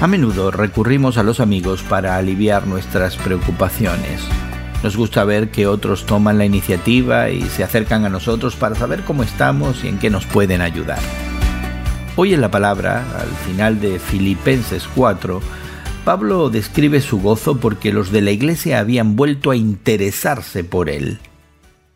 A menudo recurrimos a los amigos para aliviar nuestras preocupaciones. Nos gusta ver que otros toman la iniciativa y se acercan a nosotros para saber cómo estamos y en qué nos pueden ayudar. Hoy en la palabra, al final de Filipenses 4, Pablo describe su gozo porque los de la iglesia habían vuelto a interesarse por él.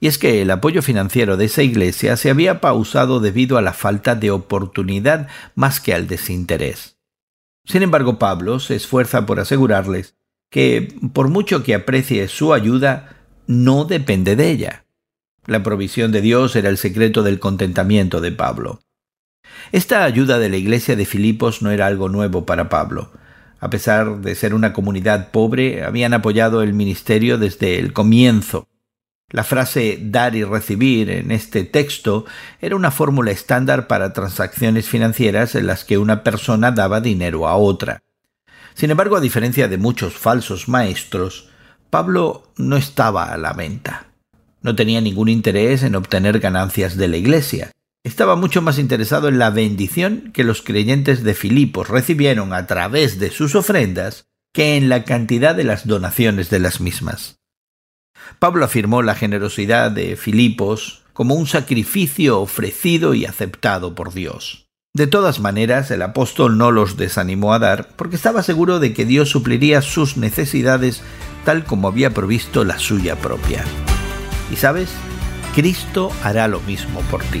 Y es que el apoyo financiero de esa iglesia se había pausado debido a la falta de oportunidad más que al desinterés. Sin embargo, Pablo se esfuerza por asegurarles que, por mucho que aprecie su ayuda, no depende de ella. La provisión de Dios era el secreto del contentamiento de Pablo. Esta ayuda de la iglesia de Filipos no era algo nuevo para Pablo. A pesar de ser una comunidad pobre, habían apoyado el ministerio desde el comienzo. La frase dar y recibir en este texto era una fórmula estándar para transacciones financieras en las que una persona daba dinero a otra. Sin embargo, a diferencia de muchos falsos maestros, Pablo no estaba a la venta. No tenía ningún interés en obtener ganancias de la Iglesia. Estaba mucho más interesado en la bendición que los creyentes de Filipos recibieron a través de sus ofrendas que en la cantidad de las donaciones de las mismas. Pablo afirmó la generosidad de Filipos como un sacrificio ofrecido y aceptado por Dios. De todas maneras, el apóstol no los desanimó a dar porque estaba seguro de que Dios supliría sus necesidades tal como había provisto la suya propia. Y sabes, Cristo hará lo mismo por ti.